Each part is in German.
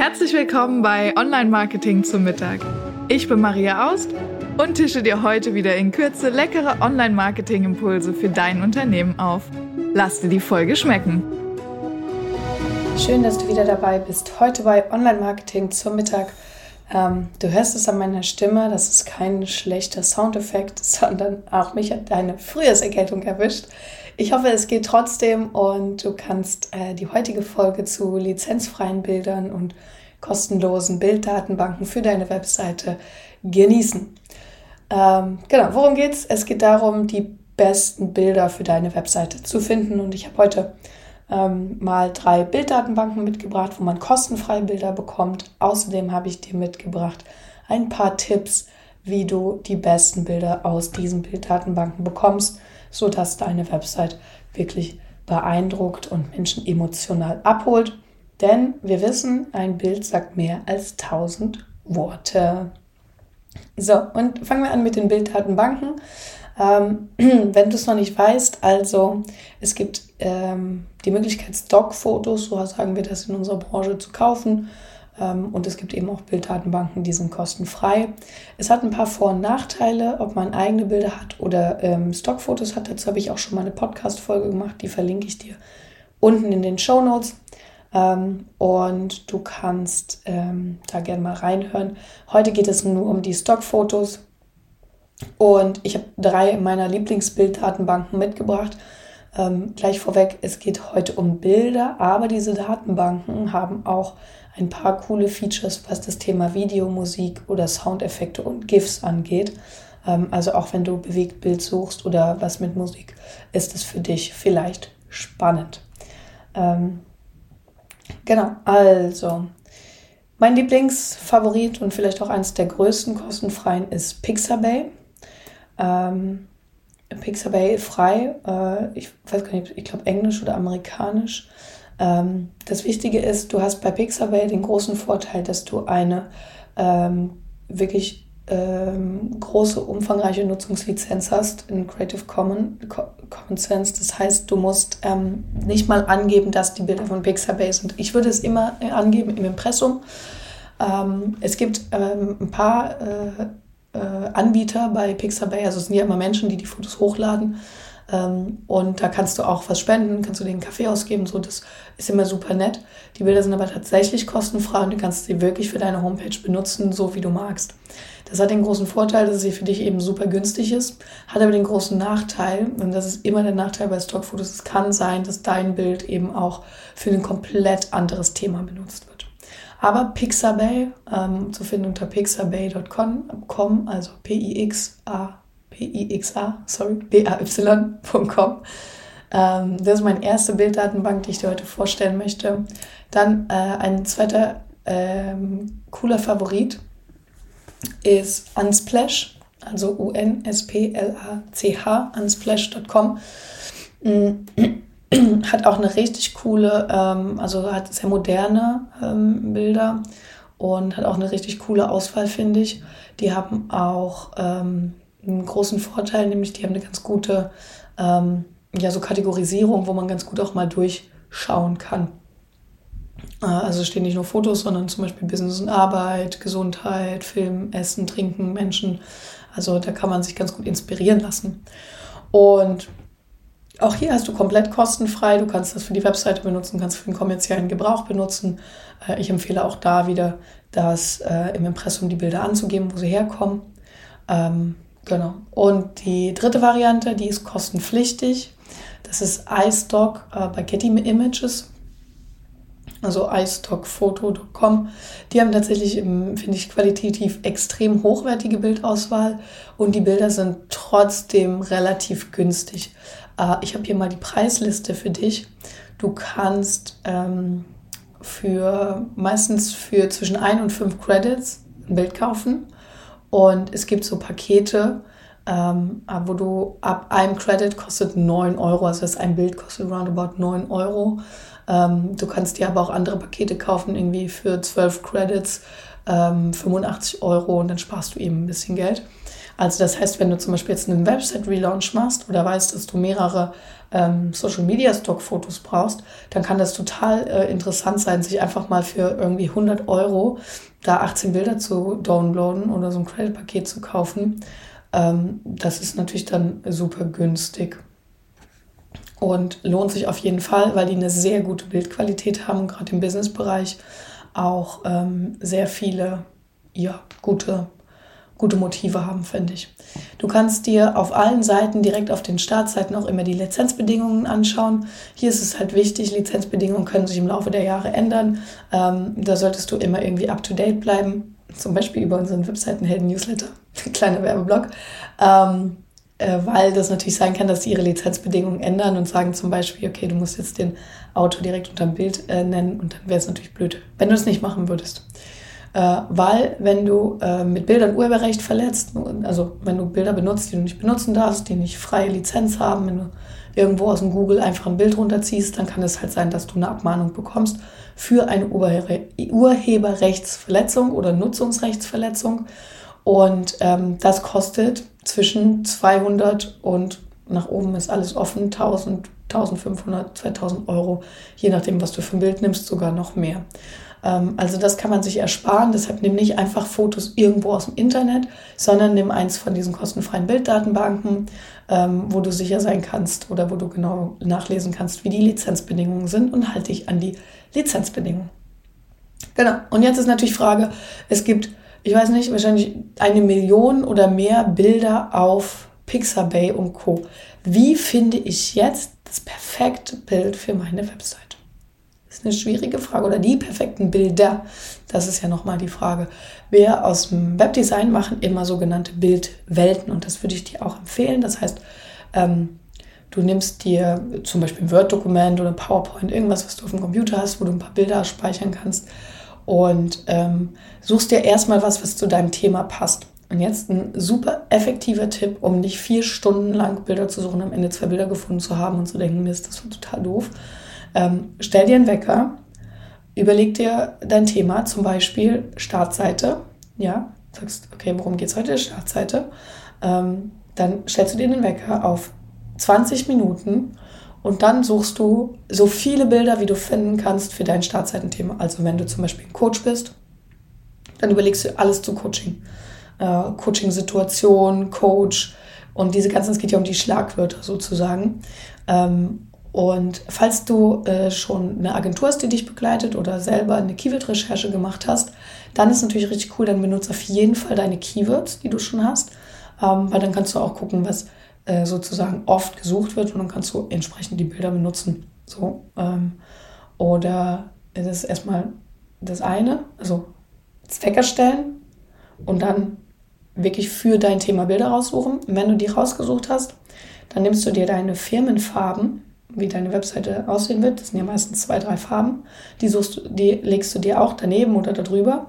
Herzlich willkommen bei Online Marketing zum Mittag. Ich bin Maria Aust und tische dir heute wieder in Kürze leckere Online Marketing Impulse für dein Unternehmen auf. Lass dir die Folge schmecken. Schön, dass du wieder dabei bist. Heute bei Online Marketing zum Mittag. Ähm, du hörst es an meiner Stimme, das ist kein schlechter Soundeffekt, sondern auch mich hat eine Frühjahrserkältung erwischt. Ich hoffe, es geht trotzdem und du kannst äh, die heutige Folge zu lizenzfreien Bildern und kostenlosen Bilddatenbanken für deine Webseite genießen. Ähm, genau, worum geht's? Es geht darum, die besten Bilder für deine Webseite zu finden und ich habe heute ähm, mal drei Bilddatenbanken mitgebracht, wo man kostenfrei Bilder bekommt. Außerdem habe ich dir mitgebracht ein paar Tipps, wie du die besten Bilder aus diesen Bilddatenbanken bekommst sodass deine Website wirklich beeindruckt und Menschen emotional abholt. Denn wir wissen, ein Bild sagt mehr als 1000 Worte. So, und fangen wir an mit den Bilddatenbanken. Ähm, wenn du es noch nicht weißt, also es gibt ähm, die Möglichkeit, Stockfotos, so sagen wir das in unserer Branche, zu kaufen und es gibt eben auch Bilddatenbanken, die sind kostenfrei. Es hat ein paar Vor- und Nachteile, ob man eigene Bilder hat oder ähm, Stockfotos hat. Dazu habe ich auch schon mal eine Podcast-Folge gemacht, die verlinke ich dir unten in den Show Notes. Ähm, und du kannst ähm, da gerne mal reinhören. Heute geht es nur um die Stockfotos. Und ich habe drei meiner Lieblingsbilddatenbanken mitgebracht. Ähm, gleich vorweg, es geht heute um Bilder, aber diese Datenbanken haben auch ein paar coole Features, was das Thema Video, Musik oder Soundeffekte und GIFs angeht. Ähm, also auch wenn du bewegt Bild suchst oder was mit Musik, ist es für dich vielleicht spannend. Ähm, genau, also mein Lieblingsfavorit und vielleicht auch eines der größten kostenfreien ist Pixabay. Ähm, Pixabay frei, äh, ich weiß gar nicht, ich glaube Englisch oder Amerikanisch. Ähm, das Wichtige ist, du hast bei Pixabay den großen Vorteil, dass du eine ähm, wirklich ähm, große, umfangreiche Nutzungslizenz hast in Creative Commons, Common Sense. Das heißt, du musst ähm, nicht mal angeben, dass die Bilder von Pixabay sind. Ich würde es immer äh, angeben im Impressum. Ähm, es gibt ähm, ein paar äh, äh, Anbieter bei Pixabay, also es sind ja immer Menschen, die die Fotos hochladen. Ähm, und da kannst du auch was spenden, kannst du den Kaffee ausgeben, so das ist immer super nett. Die Bilder sind aber tatsächlich kostenfrei und du kannst sie wirklich für deine Homepage benutzen, so wie du magst. Das hat den großen Vorteil, dass sie für dich eben super günstig ist, hat aber den großen Nachteil, und das ist immer der Nachteil bei Stockfotos, es kann sein, dass dein Bild eben auch für ein komplett anderes Thema benutzt wird. Aber Pixabay, ähm, zu finden unter pixabay.com, also P-I-X-A P-I-X-A, sorry, B-A-Y.com. Ähm, das ist meine erste Bilddatenbank, die ich dir heute vorstellen möchte. Dann äh, ein zweiter ähm, cooler Favorit ist Unsplash, also U-N-S-P-L-A-C-H, unsplash.com. hat auch eine richtig coole, ähm, also hat sehr moderne ähm, Bilder und hat auch eine richtig coole Auswahl, finde ich. Die haben auch ähm, einen großen Vorteil, nämlich die haben eine ganz gute ähm, ja, so Kategorisierung, wo man ganz gut auch mal durchschauen kann. Äh, also stehen nicht nur Fotos, sondern zum Beispiel Business und Arbeit, Gesundheit, Film, Essen, Trinken, Menschen. Also da kann man sich ganz gut inspirieren lassen. Und auch hier hast du komplett kostenfrei. Du kannst das für die Webseite benutzen, kannst für den kommerziellen Gebrauch benutzen. Äh, ich empfehle auch da wieder, das äh, im Impressum die Bilder anzugeben, wo sie herkommen. Ähm, Genau. Und die dritte Variante, die ist kostenpflichtig. Das ist iStock äh, bei Getty Images. Also iStockphoto.com. Die haben tatsächlich, finde ich, qualitativ extrem hochwertige Bildauswahl und die Bilder sind trotzdem relativ günstig. Äh, ich habe hier mal die Preisliste für dich. Du kannst ähm, für meistens für zwischen 1 und 5 Credits ein Bild kaufen und es gibt so Pakete, ähm, wo du ab einem Credit kostet 9 Euro, also das ein Bild kostet roundabout 9 Euro. Ähm, du kannst dir aber auch andere Pakete kaufen, irgendwie für 12 Credits, ähm, 85 Euro und dann sparst du eben ein bisschen Geld. Also das heißt, wenn du zum Beispiel jetzt einen Website-Relaunch machst oder weißt, dass du mehrere ähm, Social-Media-Stock-Fotos brauchst, dann kann das total äh, interessant sein, sich einfach mal für irgendwie 100 Euro da 18 Bilder zu downloaden oder so ein Credit-Paket zu kaufen. Ähm, das ist natürlich dann super günstig und lohnt sich auf jeden Fall, weil die eine sehr gute Bildqualität haben, gerade im Business-Bereich auch ähm, sehr viele ja, gute gute Motive haben, finde ich. Du kannst dir auf allen Seiten direkt auf den Startseiten auch immer die Lizenzbedingungen anschauen. Hier ist es halt wichtig, Lizenzbedingungen können sich im Laufe der Jahre ändern. Ähm, da solltest du immer irgendwie up-to-date bleiben, zum Beispiel über unseren Webseitenhelden-Newsletter, kleiner Werbeblock. Ähm, äh, weil das natürlich sein kann, dass sie ihre Lizenzbedingungen ändern und sagen zum Beispiel, okay, du musst jetzt den Autor direkt unter dem Bild äh, nennen und dann wäre es natürlich blöd, wenn du es nicht machen würdest. Äh, weil wenn du äh, mit Bildern Urheberrecht verletzt, also wenn du Bilder benutzt, die du nicht benutzen darfst, die nicht freie Lizenz haben, wenn du irgendwo aus dem Google einfach ein Bild runterziehst, dann kann es halt sein, dass du eine Abmahnung bekommst für eine Urheberrechtsverletzung oder Nutzungsrechtsverletzung. Und ähm, das kostet zwischen 200 und nach oben ist alles offen, 1000, 1500, 2000 Euro, je nachdem, was du für ein Bild nimmst, sogar noch mehr. Ähm, also das kann man sich ersparen. Deshalb nimm nicht einfach Fotos irgendwo aus dem Internet, sondern nimm eins von diesen kostenfreien Bilddatenbanken, ähm, wo du sicher sein kannst oder wo du genau nachlesen kannst, wie die Lizenzbedingungen sind und halte dich an die Lizenzbedingungen. Genau. Und jetzt ist natürlich Frage, es gibt, ich weiß nicht, wahrscheinlich eine Million oder mehr Bilder auf Pixabay und Co. Wie finde ich jetzt das perfekte Bild für meine Website? Das ist eine schwierige Frage. Oder die perfekten Bilder. Das ist ja nochmal die Frage. Wir aus dem Webdesign machen immer sogenannte Bildwelten und das würde ich dir auch empfehlen. Das heißt, ähm, du nimmst dir zum Beispiel ein Word-Dokument oder PowerPoint, irgendwas, was du auf dem Computer hast, wo du ein paar Bilder speichern kannst und ähm, suchst dir erstmal was, was zu deinem Thema passt. Und jetzt ein super effektiver Tipp, um nicht vier Stunden lang Bilder zu suchen, am Ende zwei Bilder gefunden zu haben und zu denken, Mist, das war total doof ähm, stell dir einen Wecker, überleg dir dein Thema, zum Beispiel Startseite. Ja, sagst, okay, worum geht es heute? Startseite. Ähm, dann stellst du dir den Wecker auf 20 Minuten und dann suchst du so viele Bilder, wie du finden kannst für dein Startseitenthema. Also wenn du zum Beispiel ein Coach bist, dann überlegst du alles zu Coaching. Äh, Coaching-Situation, Coach und diese ganzen, es geht ja um die Schlagwörter sozusagen. Ähm, und falls du äh, schon eine Agentur hast, die dich begleitet oder selber eine Keyword-Recherche gemacht hast, dann ist natürlich richtig cool, dann benutze auf jeden Fall deine Keywords, die du schon hast, ähm, weil dann kannst du auch gucken, was äh, sozusagen oft gesucht wird und dann kannst du entsprechend die Bilder benutzen. So, ähm, oder das ist erstmal das eine, also Zweck erstellen und dann wirklich für dein Thema Bilder raussuchen. Und wenn du die rausgesucht hast, dann nimmst du dir deine Firmenfarben wie deine Webseite aussehen wird. Das sind ja meistens zwei, drei Farben. Die, suchst, die legst du dir auch daneben oder darüber.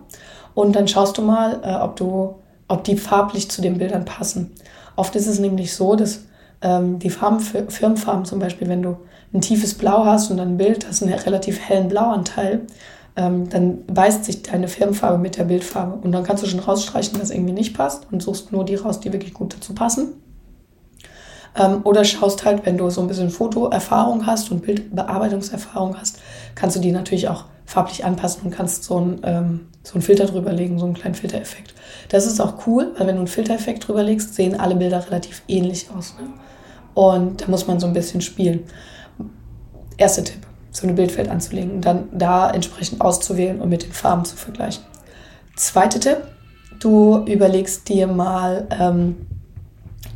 Und dann schaust du mal, äh, ob, du, ob die farblich zu den Bildern passen. Oft ist es nämlich so, dass ähm, die Farben, Firmenfarben zum Beispiel, wenn du ein tiefes Blau hast und ein Bild hast, einen relativ hellen Blauanteil, ähm, dann beißt sich deine Firmenfarbe mit der Bildfarbe. Und dann kannst du schon rausstreichen, dass irgendwie nicht passt und suchst nur die raus, die wirklich gut dazu passen. Ähm, oder schaust halt, wenn du so ein bisschen Fotoerfahrung hast und Bildbearbeitungserfahrung hast, kannst du die natürlich auch farblich anpassen und kannst so, ein, ähm, so einen Filter drüber legen, so einen kleinen Filtereffekt. Das ist auch cool, weil wenn du einen Filtereffekt drüber legst, sehen alle Bilder relativ ähnlich aus. Ne? Und da muss man so ein bisschen spielen. Erster Tipp, so ein Bildfeld anzulegen und dann da entsprechend auszuwählen und mit den Farben zu vergleichen. Zweiter Tipp, du überlegst dir mal, ähm,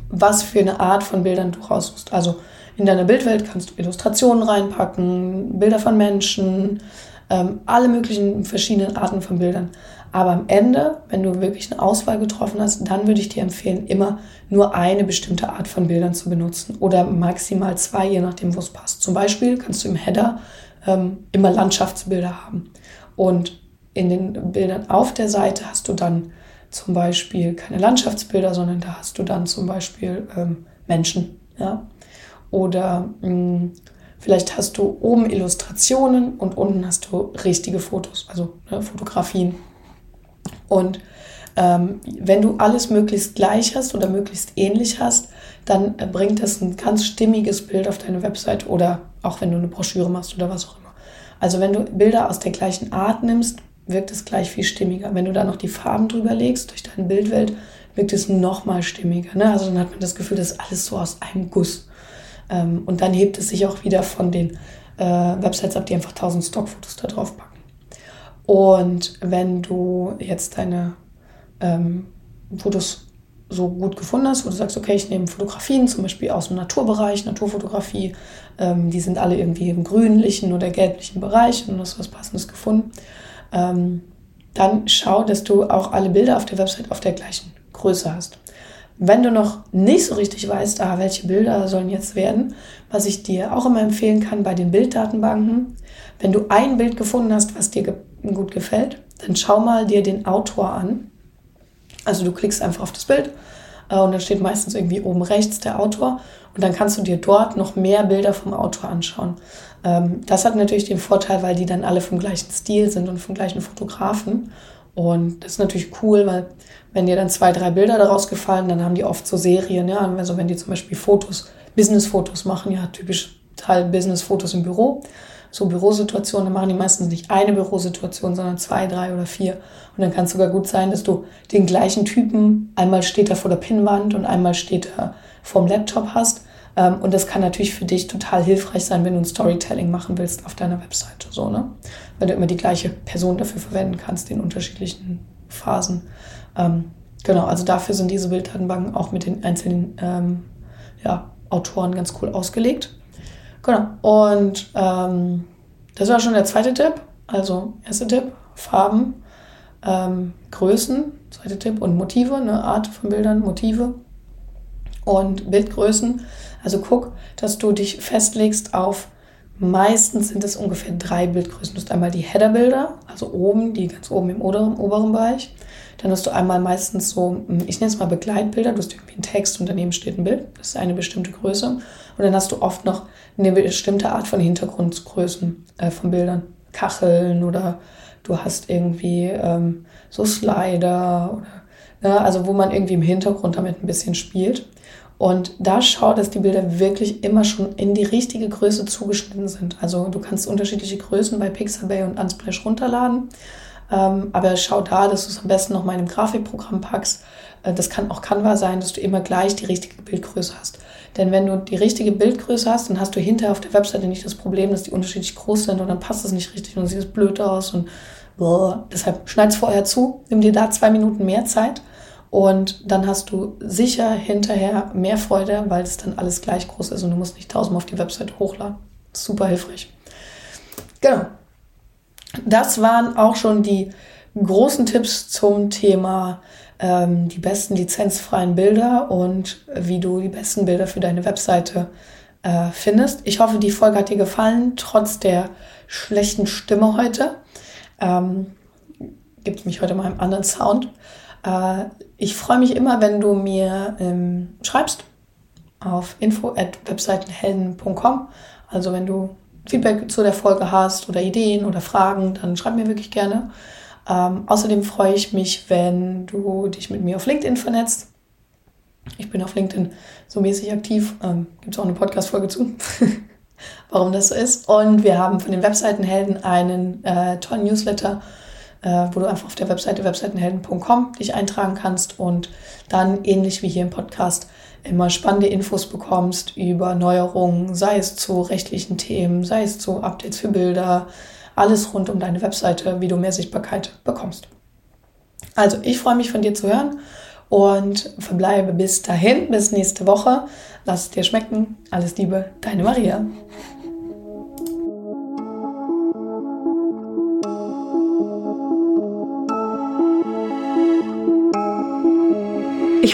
was für eine Art von Bildern du raussuchst. Also in deiner Bildwelt kannst du Illustrationen reinpacken, Bilder von Menschen, ähm, alle möglichen verschiedenen Arten von Bildern. Aber am Ende, wenn du wirklich eine Auswahl getroffen hast, dann würde ich dir empfehlen, immer nur eine bestimmte Art von Bildern zu benutzen oder maximal zwei, je nachdem, wo es passt. Zum Beispiel kannst du im Header ähm, immer Landschaftsbilder haben. Und in den Bildern auf der Seite hast du dann zum Beispiel keine Landschaftsbilder, sondern da hast du dann zum Beispiel ähm, Menschen. Ja? Oder mh, hm, vielleicht hast du oben Illustrationen und unten hast du richtige Fotos, also ne, Fotografien. Und Ähm, wenn du alles möglichst gleich hast oder möglichst ähnlich hast, dann bringt das ein ganz stimmiges Bild auf deine Website oder auch wenn du eine Broschüre machst oder was auch immer. Also wenn du Bilder aus der gleichen Art nimmst, wirkt es gleich viel stimmiger. Wenn du da noch die Farben drüber legst durch deine Bildwelt, wirkt es noch mal stimmiger. Ne? Also dann hat man das Gefühl, das ist alles so aus einem Guss. Ähm, und dann hebt es sich auch wieder von den äh, Websites ab, die einfach 1000 Stockfotos da drauf packen. Und wenn du jetzt deine ähm, Fotos so gut gefunden hast, wo du sagst, okay, ich nehme Fotografien, zum Beispiel aus dem Naturbereich, Naturfotografie, ähm, die sind alle irgendwie im grünlichen oder gelblichen Bereich und du hast was Passendes gefunden, ähm, dann schau, dass du auch alle Bilder auf der Website auf der gleichen Größe hast. Wenn du noch nicht so richtig weißt, ah, welche Bilder sollen jetzt werden, was ich dir auch immer empfehlen kann bei den Bilddatenbanken, wenn du ein Bild gefunden hast, was dir ge gut gefällt, dann schau mal dir den Autor an. Also du klickst einfach auf das Bild und dann steht meistens irgendwie oben rechts der Autor und dann kannst du dir dort noch mehr Bilder vom Autor anschauen. Ähm, das hat natürlich den Vorteil, weil die dann alle vom gleichen Stil sind und vom gleichen Fotografen. Und das ist natürlich cool, weil wenn dir dann zwei, drei Bilder daraus gefallen, dann haben die oft so Serien, ja. Also wenn die zum Beispiel Fotos, Business-Fotos machen, ja, typisch Teil Business-Fotos im Büro, so Bürosituationen, dann machen die meistens nicht eine Bürosituation, sondern zwei, drei oder vier. Und dann kann es sogar gut sein, dass du den gleichen Typen, einmal steht er vor der Pinnwand und einmal steht er vorm Laptop hast. Ähm, und das kann natürlich für dich total hilfreich sein, wenn du ein Storytelling machen willst auf deiner Webseite. So, ne? Weil du immer die gleiche Person dafür verwenden kannst in unterschiedlichen Phasen. Ähm, genau, also dafür sind diese Bilddatenbanken auch mit den einzelnen ähm, ja, Autoren ganz cool ausgelegt. Genau, und ähm, das war schon der zweite Tipp. Also, erster Tipp, Farben, ähm, Größen, zweiter Tipp und Motive, eine Art von Bildern, Motive und Bildgrößen. Also guck, dass du dich festlegst auf Meistens sind es ungefähr drei Bildgrößen. Du hast einmal die Header-Bilder, also oben, die ganz oben im oberen, oberen Bereich. Dann hast du einmal meistens so, hm, ich nenne es mal Begleitbilder, du hast irgendwie einen Text und daneben steht ein Bild. Das ist eine bestimmte Größe. Und dann hast du oft noch eine bestimmte Art von Hintergrundgrößen äh, von Bildern. Kacheln oder du hast irgendwie ähm, so Slider oder ja, also wo man irgendwie im Hintergrund damit ein bisschen spielt. Und da schau, dass die Bilder wirklich immer schon in die richtige Größe zugeschnitten sind. Also du kannst unterschiedliche Größen bei Pixabay und Unsplash runterladen. Ähm, aber schau da, dass du es am besten noch mal in einem Grafikprogramm packst. Äh, das kann auch Canva sein, dass du immer gleich die richtige Bildgröße hast. Denn wenn du die richtige Bildgröße hast, dann hast du hinterher auf der Webseite nicht das Problem, dass die unterschiedlich groß sind und dann passt es nicht richtig und dann sieht es blöd aus und boah. deshalb schneid es vorher zu, nimm dir da zwei Minuten mehr Zeit und dann hast du sicher hinterher mehr Freude, weil es dann alles gleich groß ist und du musst nicht tausendmal auf die Webseite hochladen. Super hilfreich. Genau. Das waren auch schon die großen Tipps zum Thema ähm, die besten lizenzfreien Bilder und wie du die besten Bilder für deine Webseite äh, findest. Ich hoffe, die Folge hat dir gefallen, trotz der schlechten Stimme heute. Ähm, gibt mich heute mal einen anderen Sound. Äh, ich freue mich immer, wenn du mir ähm, schreibst auf info at. Also wenn du Feedback zu der Folge hast oder Ideen oder Fragen, dann schreib mir wirklich gerne. Ähm, außerdem freue ich mich, wenn du dich mit mir auf LinkedIn vernetzt. Ich bin auf LinkedIn so mäßig aktiv. Ähm, Gibt es auch eine Podcast-Folge zu, warum das so ist. Und wir haben von den Webseitenhelden einen äh, tollen Newsletter äh, wo du einfach auf der Webseite webseitenhelden.com dich eintragen kannst und dann ähnlich wie hier im Podcast immer spannende Infos bekommst über Neuerungen, sei es zu rechtlichen Themen, sei es zu Updates für Bilder, alles rund um deine Webseite, wie du mehr Sichtbarkeit bekommst. Also, ich freue mich von dir zu hören und verbleibe bis dahin, bis nächste Woche. Lass es dir schmecken. Alles Liebe, deine Maria.